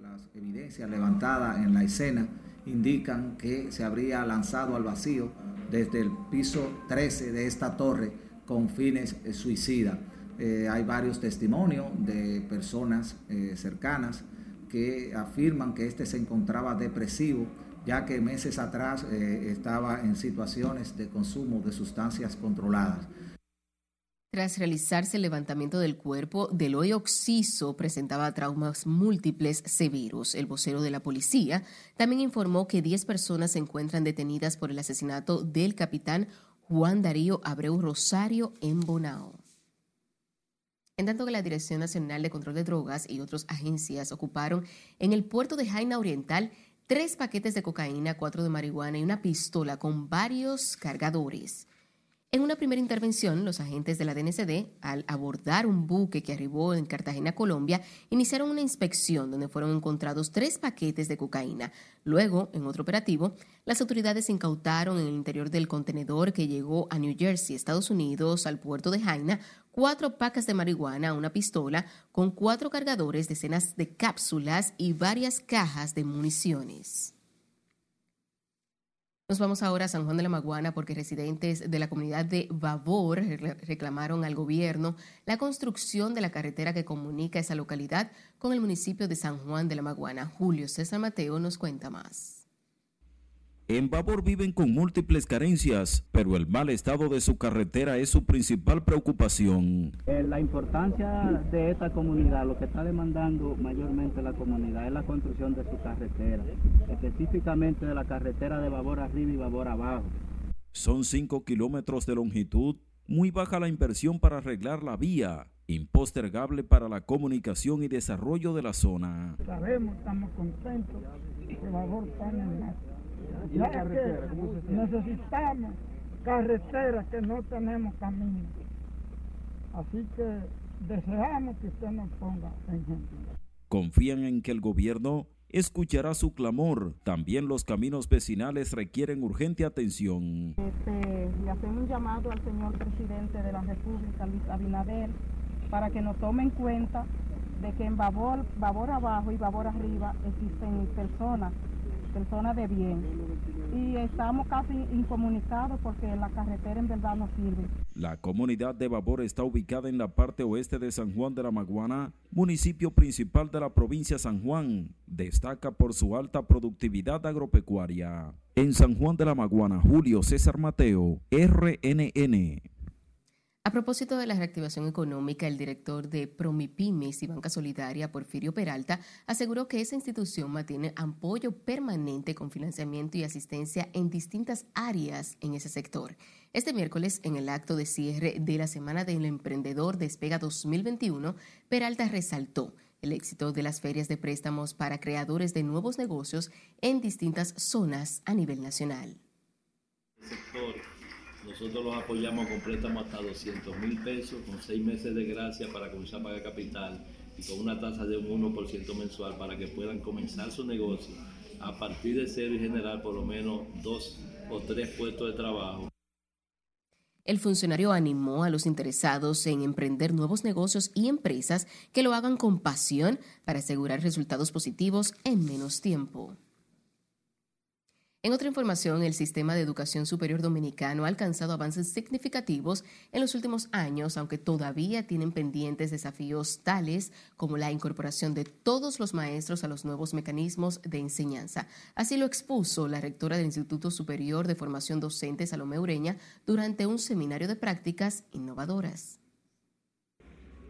Las evidencias levantadas en la escena indican que se habría lanzado al vacío desde el piso 13 de esta torre con fines suicidas. Eh, hay varios testimonios de personas eh, cercanas que afirman que este se encontraba depresivo ya que meses atrás eh, estaba en situaciones de consumo de sustancias controladas. Tras realizarse el levantamiento del cuerpo, Deloy Oxiso presentaba traumas múltiples severos. El vocero de la policía también informó que 10 personas se encuentran detenidas por el asesinato del capitán Juan Darío Abreu Rosario en Bonao. En tanto que la Dirección Nacional de Control de Drogas y otras agencias ocuparon en el puerto de Jaina Oriental tres paquetes de cocaína, cuatro de marihuana y una pistola con varios cargadores. En una primera intervención, los agentes de la DNCD, al abordar un buque que arribó en Cartagena, Colombia, iniciaron una inspección donde fueron encontrados tres paquetes de cocaína. Luego, en otro operativo, las autoridades incautaron en el interior del contenedor que llegó a New Jersey, Estados Unidos, al puerto de Jaina, cuatro pacas de marihuana, una pistola con cuatro cargadores, decenas de cápsulas y varias cajas de municiones. Nos vamos ahora a San Juan de la Maguana porque residentes de la comunidad de Babor reclamaron al gobierno la construcción de la carretera que comunica esa localidad con el municipio de San Juan de la Maguana. Julio César Mateo nos cuenta más. En Babor viven con múltiples carencias, pero el mal estado de su carretera es su principal preocupación. Eh, la importancia de esta comunidad, lo que está demandando mayormente la comunidad es la construcción de su carretera, específicamente de la carretera de Babor arriba y Babor abajo. Son 5 kilómetros de longitud, muy baja la inversión para arreglar la vía, impostergable para la comunicación y desarrollo de la zona. Sabemos, estamos contentos que Babor está en el ya carretera, que necesitamos carreteras que no tenemos camino. Así que deseamos que usted nos ponga en ejemplo. Confían en que el gobierno escuchará su clamor. También los caminos vecinales requieren urgente atención. Este, le hacemos un llamado al señor presidente de la República, Luis Abinader, para que nos tome en cuenta de que en Babor, Babor abajo y Babor arriba existen personas personas de bien. Y estamos casi incomunicados porque la carretera en verdad no sirve. La comunidad de Babor está ubicada en la parte oeste de San Juan de la Maguana, municipio principal de la provincia San Juan. Destaca por su alta productividad agropecuaria. En San Juan de la Maguana, Julio César Mateo, RNN. A propósito de la reactivación económica, el director de Promipymes y Banca Solidaria, Porfirio Peralta, aseguró que esa institución mantiene apoyo permanente con financiamiento y asistencia en distintas áreas en ese sector. Este miércoles, en el acto de cierre de la Semana del Emprendedor Despega 2021, Peralta resaltó el éxito de las ferias de préstamos para creadores de nuevos negocios en distintas zonas a nivel nacional. Nosotros los apoyamos con préstamos hasta 200 mil pesos, con seis meses de gracia para comenzar a pagar capital y con una tasa de un 1% mensual para que puedan comenzar su negocio a partir de cero y generar por lo menos dos o tres puestos de trabajo. El funcionario animó a los interesados en emprender nuevos negocios y empresas que lo hagan con pasión para asegurar resultados positivos en menos tiempo. En otra información, el sistema de educación superior dominicano ha alcanzado avances significativos en los últimos años, aunque todavía tienen pendientes desafíos tales como la incorporación de todos los maestros a los nuevos mecanismos de enseñanza. Así lo expuso la rectora del Instituto Superior de Formación Docente, Salomé Ureña, durante un seminario de prácticas innovadoras.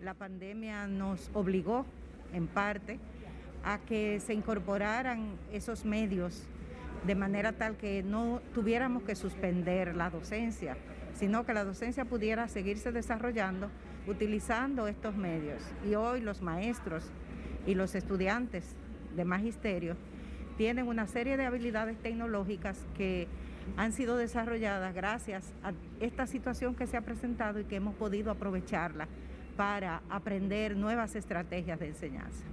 La pandemia nos obligó, en parte, a que se incorporaran esos medios de manera tal que no tuviéramos que suspender la docencia, sino que la docencia pudiera seguirse desarrollando utilizando estos medios. Y hoy los maestros y los estudiantes de magisterio tienen una serie de habilidades tecnológicas que han sido desarrolladas gracias a esta situación que se ha presentado y que hemos podido aprovecharla para aprender nuevas estrategias de enseñanza.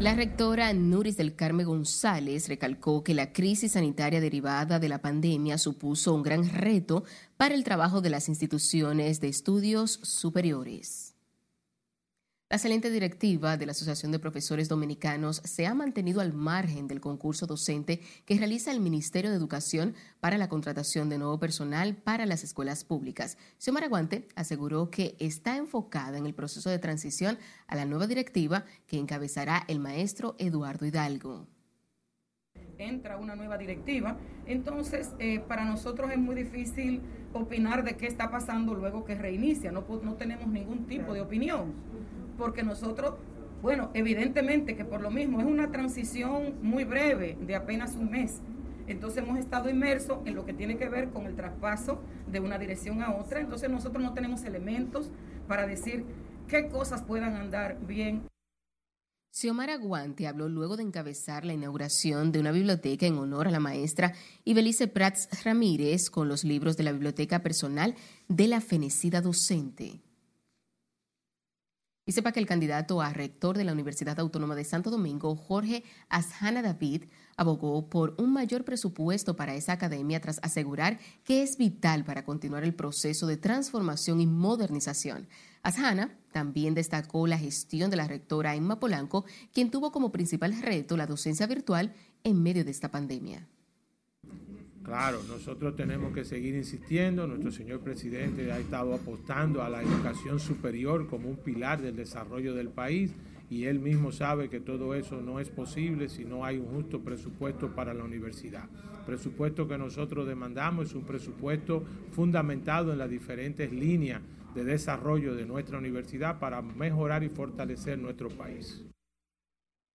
La rectora Nuris del Carmen González recalcó que la crisis sanitaria derivada de la pandemia supuso un gran reto para el trabajo de las instituciones de estudios superiores. La saliente directiva de la Asociación de Profesores Dominicanos se ha mantenido al margen del concurso docente que realiza el Ministerio de Educación para la contratación de nuevo personal para las escuelas públicas. Xiomara Aguante aseguró que está enfocada en el proceso de transición a la nueva directiva que encabezará el maestro Eduardo Hidalgo entra una nueva directiva. Entonces, eh, para nosotros es muy difícil opinar de qué está pasando luego que reinicia. No tenemos ningún tipo de opinión porque nosotros, bueno, evidentemente que por lo mismo es una transición muy breve, de apenas un mes. Entonces hemos estado inmersos en lo que tiene que ver con el traspaso de una dirección a otra. Entonces nosotros no tenemos elementos para decir qué cosas puedan andar bien. Xiomara Guante habló luego de encabezar la inauguración de una biblioteca en honor a la maestra Ibelice Prats Ramírez con los libros de la biblioteca personal de la fenecida docente. Y sepa que el candidato a rector de la Universidad Autónoma de Santo Domingo, Jorge Asjana David, abogó por un mayor presupuesto para esa academia tras asegurar que es vital para continuar el proceso de transformación y modernización. Asjana también destacó la gestión de la rectora Emma Polanco, quien tuvo como principal reto la docencia virtual en medio de esta pandemia. Claro, nosotros tenemos que seguir insistiendo. Nuestro señor presidente ha estado apostando a la educación superior como un pilar del desarrollo del país y él mismo sabe que todo eso no es posible si no hay un justo presupuesto para la universidad. Presupuesto que nosotros demandamos es un presupuesto fundamentado en las diferentes líneas de desarrollo de nuestra universidad para mejorar y fortalecer nuestro país.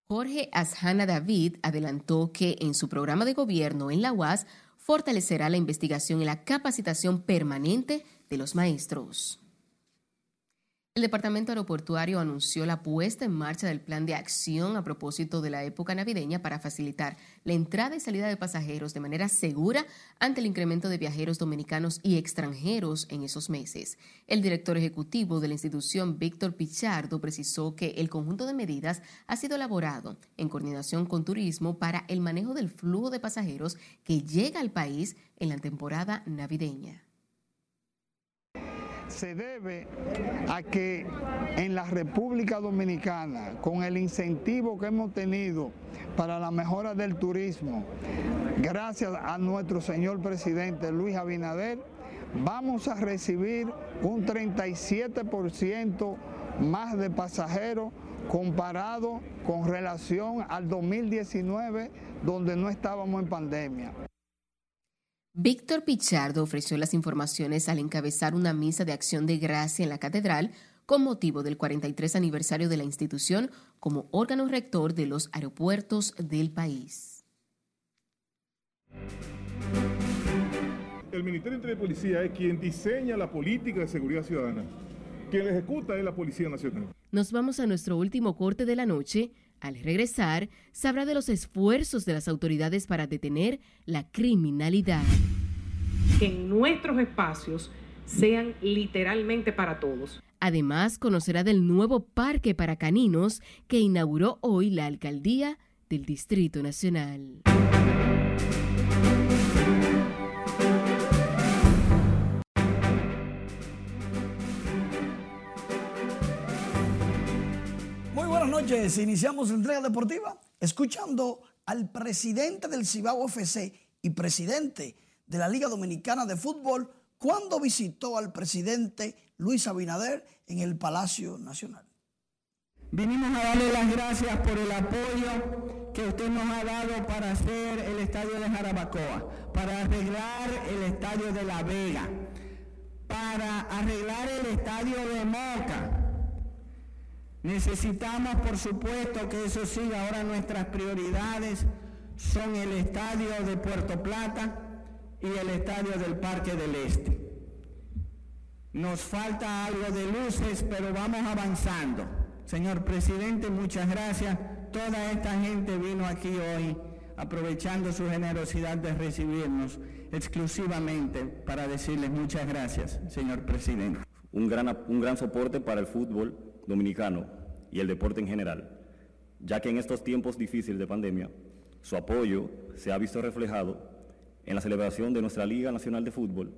Jorge Asjana David adelantó que en su programa de gobierno en la UAS fortalecerá la investigación y la capacitación permanente de los maestros. El Departamento Aeroportuario anunció la puesta en marcha del plan de acción a propósito de la época navideña para facilitar la entrada y salida de pasajeros de manera segura ante el incremento de viajeros dominicanos y extranjeros en esos meses. El director ejecutivo de la institución, Víctor Pichardo, precisó que el conjunto de medidas ha sido elaborado en coordinación con Turismo para el manejo del flujo de pasajeros que llega al país en la temporada navideña se debe a que en la República Dominicana, con el incentivo que hemos tenido para la mejora del turismo, gracias a nuestro señor presidente Luis Abinader, vamos a recibir un 37% más de pasajeros comparado con relación al 2019, donde no estábamos en pandemia. Víctor Pichardo ofreció las informaciones al encabezar una misa de acción de gracia en la catedral con motivo del 43 aniversario de la institución como órgano rector de los aeropuertos del país. El Ministerio de Policía es quien diseña la política de seguridad ciudadana. Quien la ejecuta es la Policía Nacional. Nos vamos a nuestro último corte de la noche. Al regresar, sabrá de los esfuerzos de las autoridades para detener la criminalidad. Que en nuestros espacios sean literalmente para todos. Además, conocerá del nuevo parque para caninos que inauguró hoy la alcaldía del Distrito Nacional. Noches. Iniciamos la entrega deportiva escuchando al presidente del Cibao FC y presidente de la Liga Dominicana de Fútbol cuando visitó al presidente Luis Abinader en el Palacio Nacional. Vinimos a darle las gracias por el apoyo que usted nos ha dado para hacer el estadio de Jarabacoa, para arreglar el estadio de La Vega, para arreglar el estadio de Moca. Necesitamos, por supuesto, que eso siga. Ahora nuestras prioridades son el estadio de Puerto Plata y el estadio del Parque del Este. Nos falta algo de luces, pero vamos avanzando. Señor presidente, muchas gracias. Toda esta gente vino aquí hoy aprovechando su generosidad de recibirnos exclusivamente para decirles muchas gracias, señor presidente. Un gran, un gran soporte para el fútbol dominicano y el deporte en general, ya que en estos tiempos difíciles de pandemia, su apoyo se ha visto reflejado en la celebración de nuestra Liga Nacional de Fútbol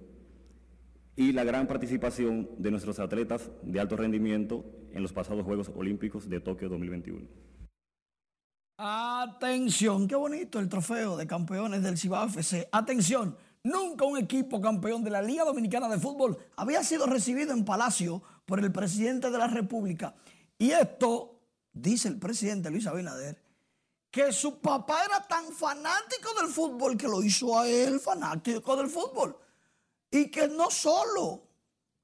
y la gran participación de nuestros atletas de alto rendimiento en los pasados Juegos Olímpicos de Tokio 2021. Atención, qué bonito el trofeo de campeones del Cibao FC. Atención, nunca un equipo campeón de la Liga Dominicana de Fútbol había sido recibido en Palacio por el presidente de la República. Y esto, dice el presidente Luis Abinader, que su papá era tan fanático del fútbol que lo hizo a él fanático del fútbol. Y que no solo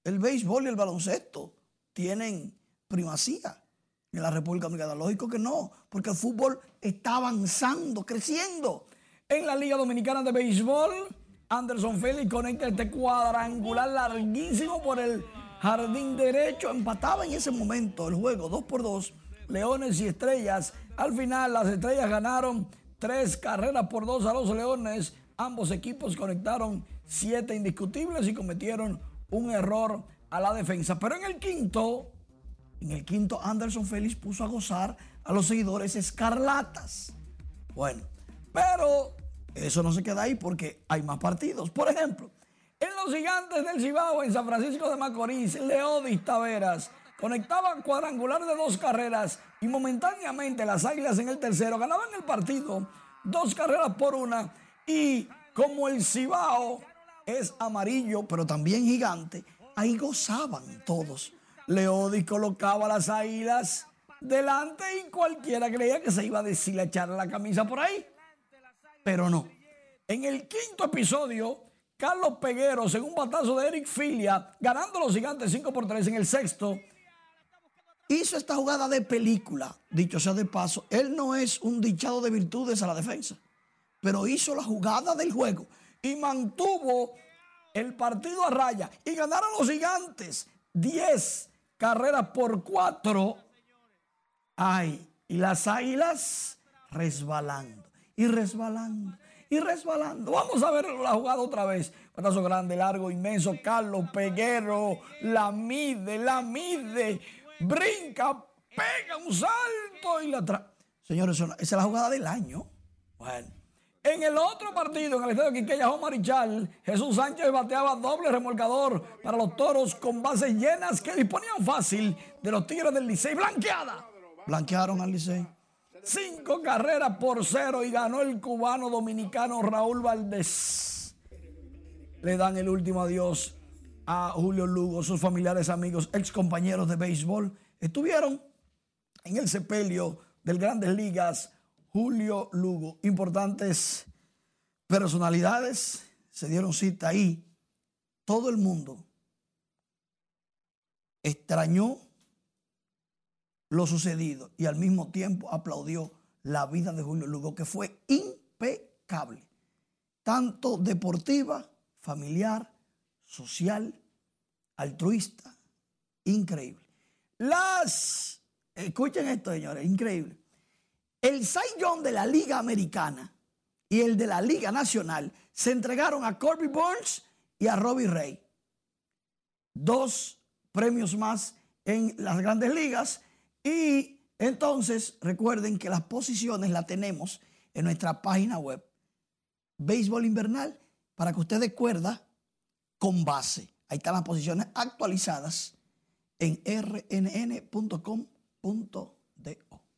el béisbol y el baloncesto tienen primacía en la República Dominicana. Lógico que no, porque el fútbol está avanzando, creciendo. En la Liga Dominicana de Béisbol, Anderson Félix conecta este cuadrangular larguísimo por el jardín derecho. Empataba en ese momento el juego, 2 por 2, Leones y Estrellas. Al final, las Estrellas ganaron tres carreras por dos a los Leones. Ambos equipos conectaron siete indiscutibles y cometieron un error a la defensa. Pero en el quinto, en el quinto, Anderson Félix puso a gozar a los seguidores escarlatas. Bueno, pero eso no se queda ahí porque hay más partidos. Por ejemplo, en los gigantes del Cibao, en San Francisco de Macorís, Leodis Taveras conectaban cuadrangular de dos carreras y momentáneamente las águilas en el tercero ganaban el partido dos carreras por una y como el Cibao es amarillo pero también gigante, ahí gozaban todos. Leodis colocaba las águilas delante y cualquiera creía que se iba a deshilachar la camisa por ahí. Pero no. En el quinto episodio, Carlos Pegueros en un batazo de Eric Filia, ganando los gigantes 5 por 3 en el sexto, hizo esta jugada de película, dicho sea de paso. Él no es un dichado de virtudes a la defensa, pero hizo la jugada del juego y mantuvo el partido a raya y ganaron los gigantes 10 carreras por 4. Ay, y las águilas resbalando y resbalando y resbalando. Vamos a ver la jugada otra vez. Patazo grande, largo, inmenso. Carlos Peguero la mide, la mide brinca, pega un salto y la trae. Señores, esa es la jugada del año. Bueno. En el otro partido, en el estadio Quiqueya Marichal, Jesús Sánchez bateaba doble remolcador para los toros con bases llenas que disponían fácil de los Tigres del Licey. Blanqueada. Blanquearon al Licey. Cinco carreras por cero y ganó el cubano dominicano Raúl Valdés. Le dan el último adiós a Julio Lugo, sus familiares, amigos, ex compañeros de béisbol, estuvieron en el sepelio del Grandes Ligas Julio Lugo. Importantes personalidades se dieron cita ahí, todo el mundo extrañó lo sucedido y al mismo tiempo aplaudió la vida de Julio Lugo, que fue impecable, tanto deportiva, familiar, social, altruista, increíble. Las, escuchen esto, señores, increíble. El Cy de la Liga Americana y el de la Liga Nacional se entregaron a Corby Burns y a Robbie Ray. Dos premios más en las grandes ligas y entonces recuerden que las posiciones las tenemos en nuestra página web Béisbol Invernal para que usted recuerda con base. Ahí están las posiciones actualizadas en rnn.com.do.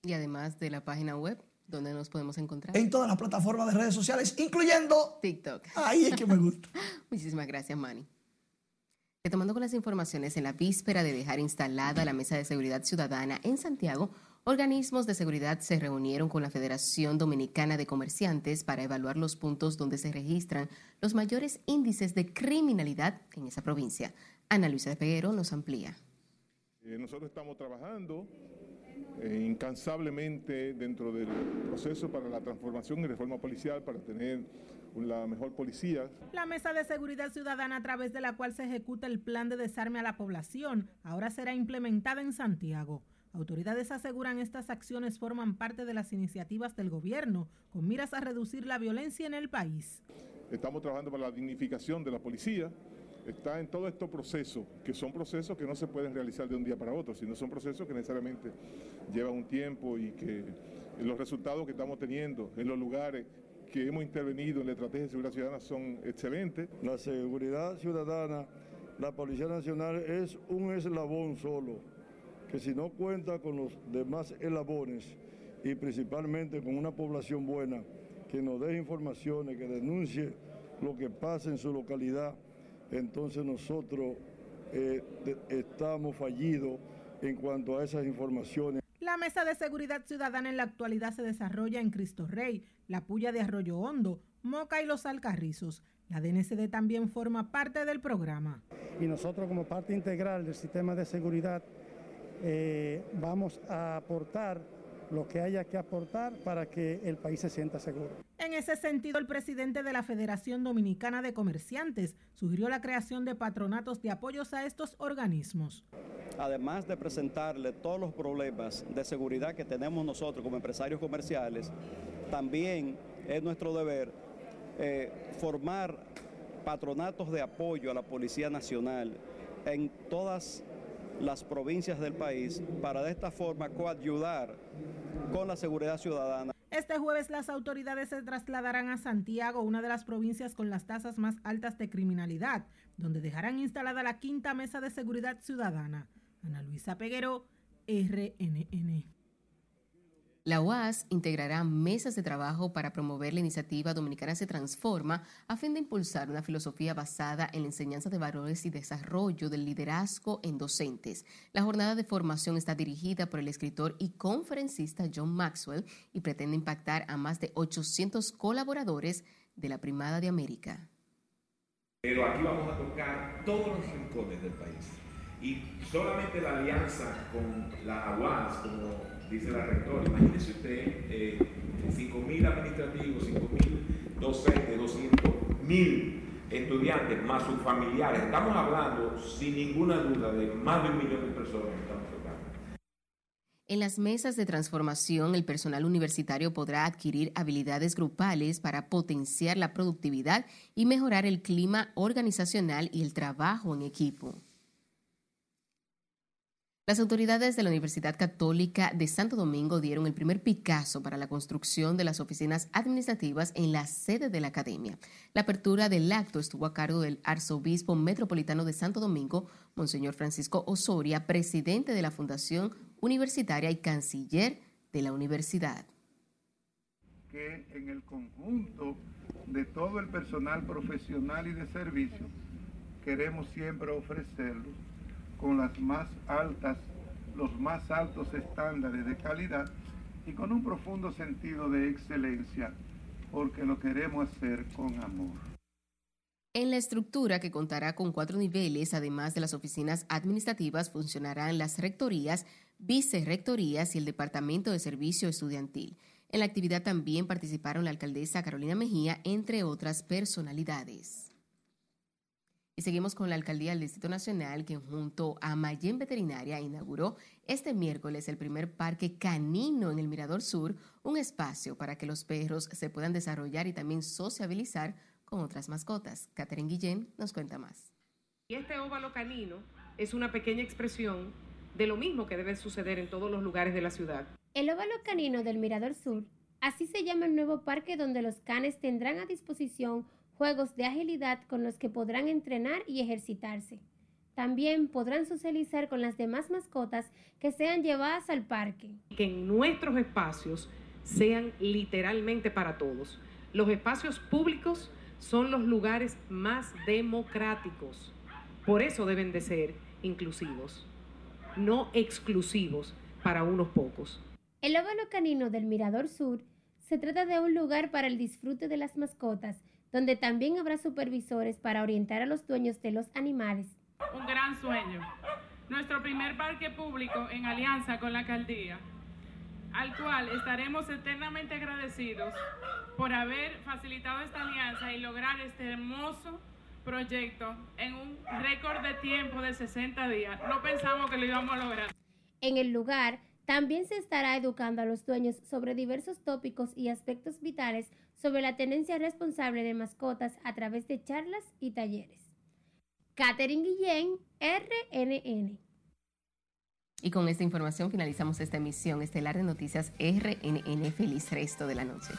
Y además de la página web, donde nos podemos encontrar? En todas las plataformas de redes sociales, incluyendo TikTok. Ahí es que me gusta. [laughs] Muchísimas gracias, Manny. Retomando con las informaciones, en la víspera de dejar instalada la Mesa de Seguridad Ciudadana en Santiago, organismos de seguridad se reunieron con la Federación Dominicana de Comerciantes para evaluar los puntos donde se registran los mayores índices de criminalidad en esa provincia. Ana Luisa de Peguero nos amplía. Eh, nosotros estamos trabajando eh, incansablemente dentro del proceso para la transformación y reforma policial para tener la mejor policía. La Mesa de Seguridad Ciudadana a través de la cual se ejecuta el plan de desarme a la población ahora será implementada en Santiago. Autoridades aseguran estas acciones forman parte de las iniciativas del gobierno con miras a reducir la violencia en el país. Estamos trabajando para la dignificación de la policía, está en todo estos procesos, que son procesos que no se pueden realizar de un día para otro, sino son procesos que necesariamente llevan un tiempo y que los resultados que estamos teniendo en los lugares que hemos intervenido en la estrategia de seguridad ciudadana son excelentes. La seguridad ciudadana, la Policía Nacional es un eslabón solo, que si no cuenta con los demás eslabones y principalmente con una población buena que nos dé informaciones, que denuncie lo que pasa en su localidad, entonces nosotros eh, estamos fallidos en cuanto a esas informaciones. Mesa de Seguridad Ciudadana en la actualidad se desarrolla en Cristo Rey, La Puya de Arroyo Hondo, Moca y Los Alcarrizos. La DNCD también forma parte del programa. Y nosotros como parte integral del sistema de seguridad eh, vamos a aportar lo que haya que aportar para que el país se sienta seguro. En ese sentido, el presidente de la Federación Dominicana de Comerciantes sugirió la creación de patronatos de apoyos a estos organismos. Además de presentarle todos los problemas de seguridad que tenemos nosotros como empresarios comerciales, también es nuestro deber eh, formar patronatos de apoyo a la Policía Nacional en todas las provincias del país para de esta forma coayudar con la seguridad ciudadana. Este jueves las autoridades se trasladarán a Santiago, una de las provincias con las tasas más altas de criminalidad, donde dejarán instalada la quinta mesa de seguridad ciudadana. Ana Luisa Peguero, RNN. La UAS integrará mesas de trabajo para promover la iniciativa Dominicana se transforma a fin de impulsar una filosofía basada en la enseñanza de valores y desarrollo del liderazgo en docentes. La jornada de formación está dirigida por el escritor y conferencista John Maxwell y pretende impactar a más de 800 colaboradores de la Primada de América. Pero aquí vamos a tocar todos los rincones del país. Y solamente la alianza con la UAS como dice la rectora, imagínese usted eh, 5.000 administrativos, 5.000 docentes, 200.000 estudiantes, más sus familiares. Estamos hablando, sin ninguna duda, de más de un millón de personas que estamos tocando. En las mesas de transformación, el personal universitario podrá adquirir habilidades grupales para potenciar la productividad y mejorar el clima organizacional y el trabajo en equipo. Las autoridades de la Universidad Católica de Santo Domingo dieron el primer Picasso para la construcción de las oficinas administrativas en la sede de la academia. La apertura del acto estuvo a cargo del arzobispo metropolitano de Santo Domingo, Monseñor Francisco Osoria, presidente de la Fundación Universitaria y canciller de la universidad. Que en el conjunto de todo el personal profesional y de servicio queremos siempre ofrecerlo con las más altas, los más altos estándares de calidad y con un profundo sentido de excelencia, porque lo queremos hacer con amor. En la estructura, que contará con cuatro niveles, además de las oficinas administrativas, funcionarán las rectorías, vicerrectorías y el Departamento de Servicio Estudiantil. En la actividad también participaron la alcaldesa Carolina Mejía, entre otras personalidades. Y seguimos con la alcaldía del Distrito Nacional, que junto a Mayen Veterinaria inauguró este miércoles el primer parque canino en el Mirador Sur, un espacio para que los perros se puedan desarrollar y también sociabilizar con otras mascotas. Catherine Guillén nos cuenta más. Y este óvalo canino es una pequeña expresión de lo mismo que debe suceder en todos los lugares de la ciudad. El óvalo canino del Mirador Sur, así se llama el nuevo parque donde los canes tendrán a disposición juegos de agilidad con los que podrán entrenar y ejercitarse. También podrán socializar con las demás mascotas que sean llevadas al parque. Que en nuestros espacios sean literalmente para todos. Los espacios públicos son los lugares más democráticos. Por eso deben de ser inclusivos, no exclusivos para unos pocos. El óvalo canino del Mirador Sur se trata de un lugar para el disfrute de las mascotas, donde también habrá supervisores para orientar a los dueños de los animales. Un gran sueño. Nuestro primer parque público en alianza con la alcaldía al cual estaremos eternamente agradecidos por haber facilitado esta alianza y lograr este hermoso proyecto en un récord de tiempo de 60 días. No pensamos que lo íbamos a lograr. En el lugar también se estará educando a los dueños sobre diversos tópicos y aspectos vitales sobre la tenencia responsable de mascotas a través de charlas y talleres. Catherine Guillén, RNN. Y con esta información finalizamos esta emisión estelar de noticias RNN. Feliz resto de la noche.